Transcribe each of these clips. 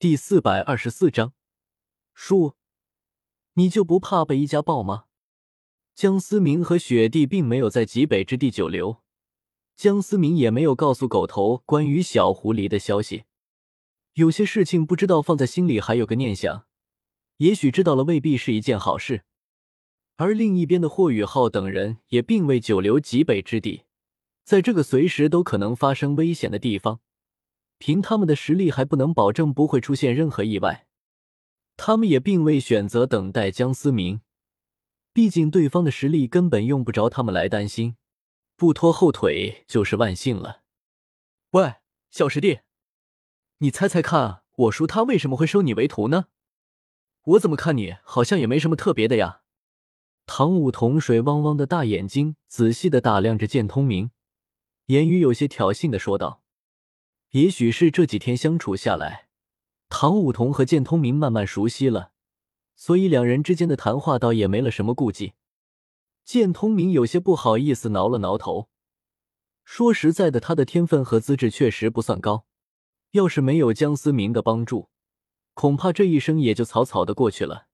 第四百二十四章，叔，你就不怕被一家暴吗？江思明和雪帝并没有在极北之地久留，江思明也没有告诉狗头关于小狐狸的消息。有些事情不知道放在心里还有个念想，也许知道了未必是一件好事。而另一边的霍雨浩等人也并未久留极北之地，在这个随时都可能发生危险的地方。凭他们的实力，还不能保证不会出现任何意外。他们也并未选择等待江思明，毕竟对方的实力根本用不着他们来担心，不拖后腿就是万幸了。喂，小师弟，你猜猜看，我叔他为什么会收你为徒呢？我怎么看你好像也没什么特别的呀？唐舞桐水汪汪的大眼睛仔细的打量着剑通明，言语有些挑衅的说道。也许是这几天相处下来，唐舞桐和剑通明慢慢熟悉了，所以两人之间的谈话倒也没了什么顾忌。剑通明有些不好意思，挠了挠头，说实在的，他的天分和资质确实不算高，要是没有江思明的帮助，恐怕这一生也就草草的过去了。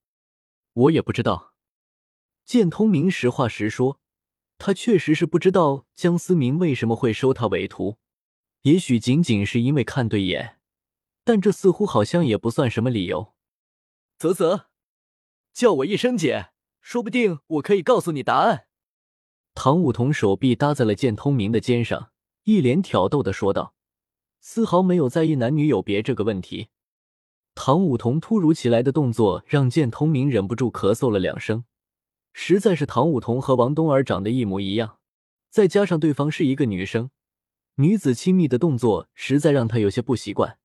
我也不知道。剑通明实话实说，他确实是不知道江思明为什么会收他为徒。也许仅仅是因为看对眼，但这似乎好像也不算什么理由。啧啧，叫我一声姐，说不定我可以告诉你答案。唐舞桐手臂搭在了剑通明的肩上，一脸挑逗的说道，丝毫没有在意男女有别这个问题。唐舞桐突如其来的动作让剑通明忍不住咳嗽了两声，实在是唐舞桐和王冬儿长得一模一样，再加上对方是一个女生。女子亲密的动作实在让他有些不习惯。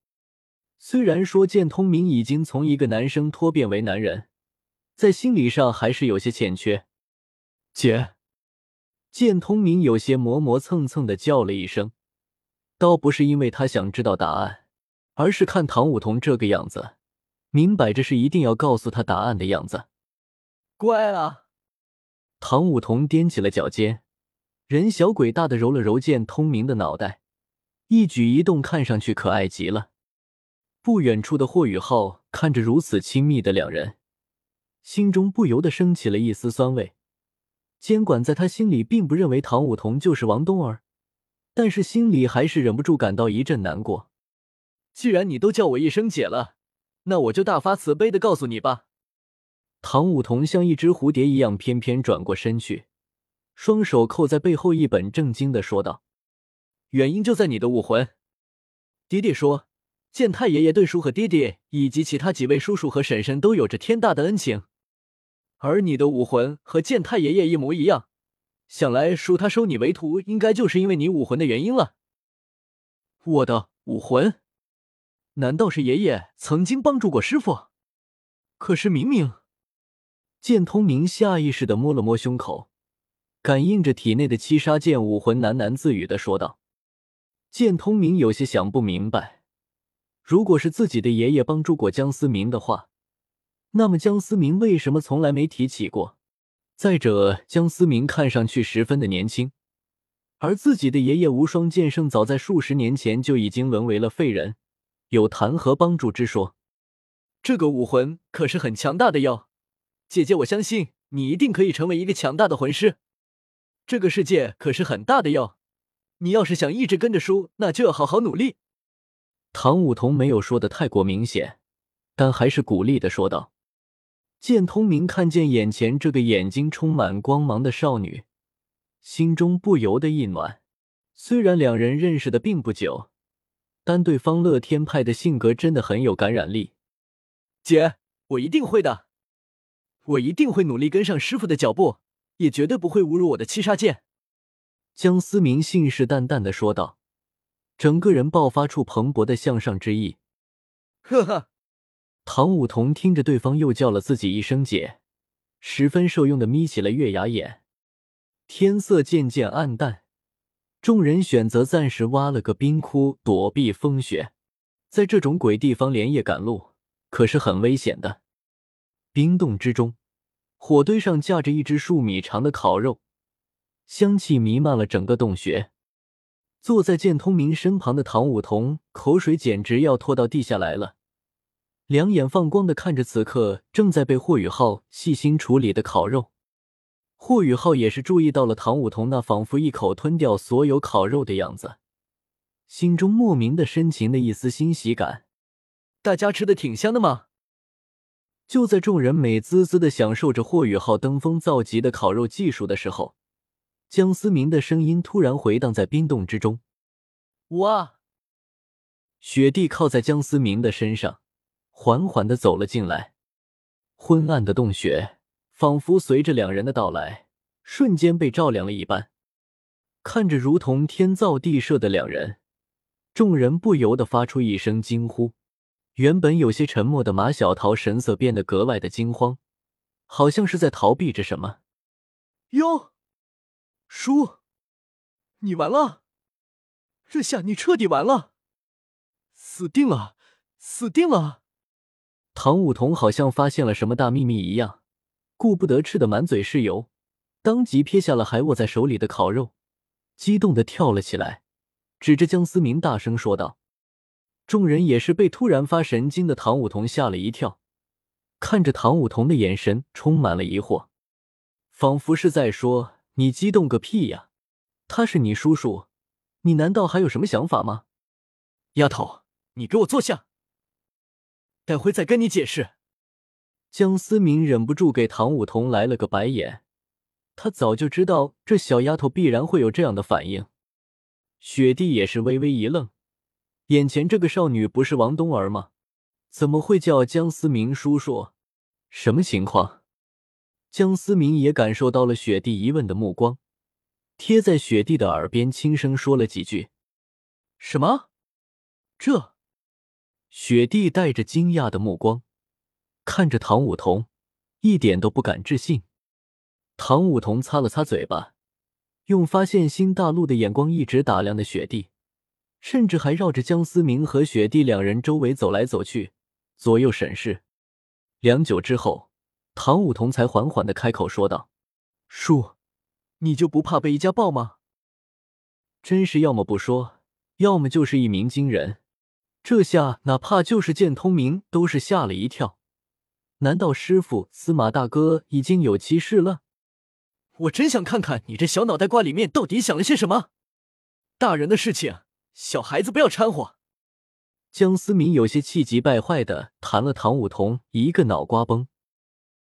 虽然说剑通明已经从一个男生脱变为男人，在心理上还是有些欠缺。姐，剑通明有些磨磨蹭蹭的叫了一声，倒不是因为他想知道答案，而是看唐舞桐这个样子，明摆着是一定要告诉他答案的样子。乖啊！唐舞桐踮起了脚尖。人小鬼大的揉了揉剑通明的脑袋，一举一动看上去可爱极了。不远处的霍雨浩看着如此亲密的两人，心中不由得升起了一丝酸味。监管在他心里并不认为唐舞桐就是王冬儿，但是心里还是忍不住感到一阵难过。既然你都叫我一声姐了，那我就大发慈悲的告诉你吧。唐舞桐像一只蝴蝶一样翩翩转过身去。双手扣在背后，一本正经的说道：“原因就在你的武魂。爹爹说，剑太爷爷对叔和爹爹以及其他几位叔叔和婶婶都有着天大的恩情，而你的武魂和剑太爷爷一模一样，想来叔他收你为徒，应该就是因为你武魂的原因了。我的武魂？难道是爷爷曾经帮助过师傅？可是明明……”剑通明下意识的摸了摸胸口。感应着体内的七杀剑武魂，喃喃自语的说道：“剑通明有些想不明白，如果是自己的爷爷帮助过江思明的话，那么江思明为什么从来没提起过？再者，江思明看上去十分的年轻，而自己的爷爷无双剑圣早在数十年前就已经沦为了废人，有谈何帮助之说？这个武魂可是很强大的哟，姐姐，我相信你一定可以成为一个强大的魂师。”这个世界可是很大的哟，你要是想一直跟着叔，那就要好好努力。唐舞桐没有说的太过明显，但还是鼓励的说道。见通明看见眼前这个眼睛充满光芒的少女，心中不由得一暖。虽然两人认识的并不久，但对方乐天派的性格真的很有感染力。姐，我一定会的，我一定会努力跟上师傅的脚步。也绝对不会侮辱我的七杀剑。”江思明信誓旦旦的说道，整个人爆发出蓬勃的向上之意。呵呵，唐舞桐听着对方又叫了自己一声姐，十分受用的眯起了月牙眼。天色渐渐暗淡，众人选择暂时挖了个冰窟躲避风雪。在这种鬼地方连夜赶路，可是很危险的。冰洞之中。火堆上架着一只数米长的烤肉，香气弥漫了整个洞穴。坐在剑通明身旁的唐舞桐口水简直要拖到地下来了，两眼放光的看着此刻正在被霍雨浩细心处理的烤肉。霍雨浩也是注意到了唐舞桐那仿佛一口吞掉所有烤肉的样子，心中莫名的深情的一丝欣喜感。大家吃的挺香的吗？就在众人美滋滋的享受着霍雨浩登峰造极的烤肉技术的时候，江思明的声音突然回荡在冰洞之中。哇！雪地靠在江思明的身上，缓缓的走了进来。昏暗的洞穴。仿佛随着两人的到来，瞬间被照亮了一般。看着如同天造地设的两人，众人不由得发出一声惊呼。原本有些沉默的马小桃神色变得格外的惊慌，好像是在逃避着什么。哟，叔，你完了！这下你彻底完了，死定了，死定了！唐舞桐好像发现了什么大秘密一样。顾不得吃的满嘴是油，当即撇下了还握在手里的烤肉，激动的跳了起来，指着江思明大声说道：“众人也是被突然发神经的唐舞桐吓了一跳，看着唐舞桐的眼神充满了疑惑，仿佛是在说：‘你激动个屁呀！他是你叔叔，你难道还有什么想法吗？’丫头，你给我坐下，待会再跟你解释。”江思明忍不住给唐舞桐来了个白眼，他早就知道这小丫头必然会有这样的反应。雪帝也是微微一愣，眼前这个少女不是王冬儿吗？怎么会叫江思明叔叔？什么情况？江思明也感受到了雪帝疑问的目光，贴在雪帝的耳边轻声说了几句：“什么？这？”雪帝带着惊讶的目光。看着唐舞桐，一点都不敢置信。唐舞桐擦了擦嘴巴，用发现新大陆的眼光一直打量的雪地，甚至还绕着江思明和雪地两人周围走来走去，左右审视。良久之后，唐舞桐才缓缓的开口说道：“叔，你就不怕被一家暴吗？真是要么不说，要么就是一鸣惊人。这下哪怕就是剑通明都是吓了一跳。”难道师傅司马大哥已经有妻室了？我真想看看你这小脑袋瓜里面到底想了些什么。大人的事情，小孩子不要掺和。江思明有些气急败坏的弹了唐舞桐一个脑瓜崩。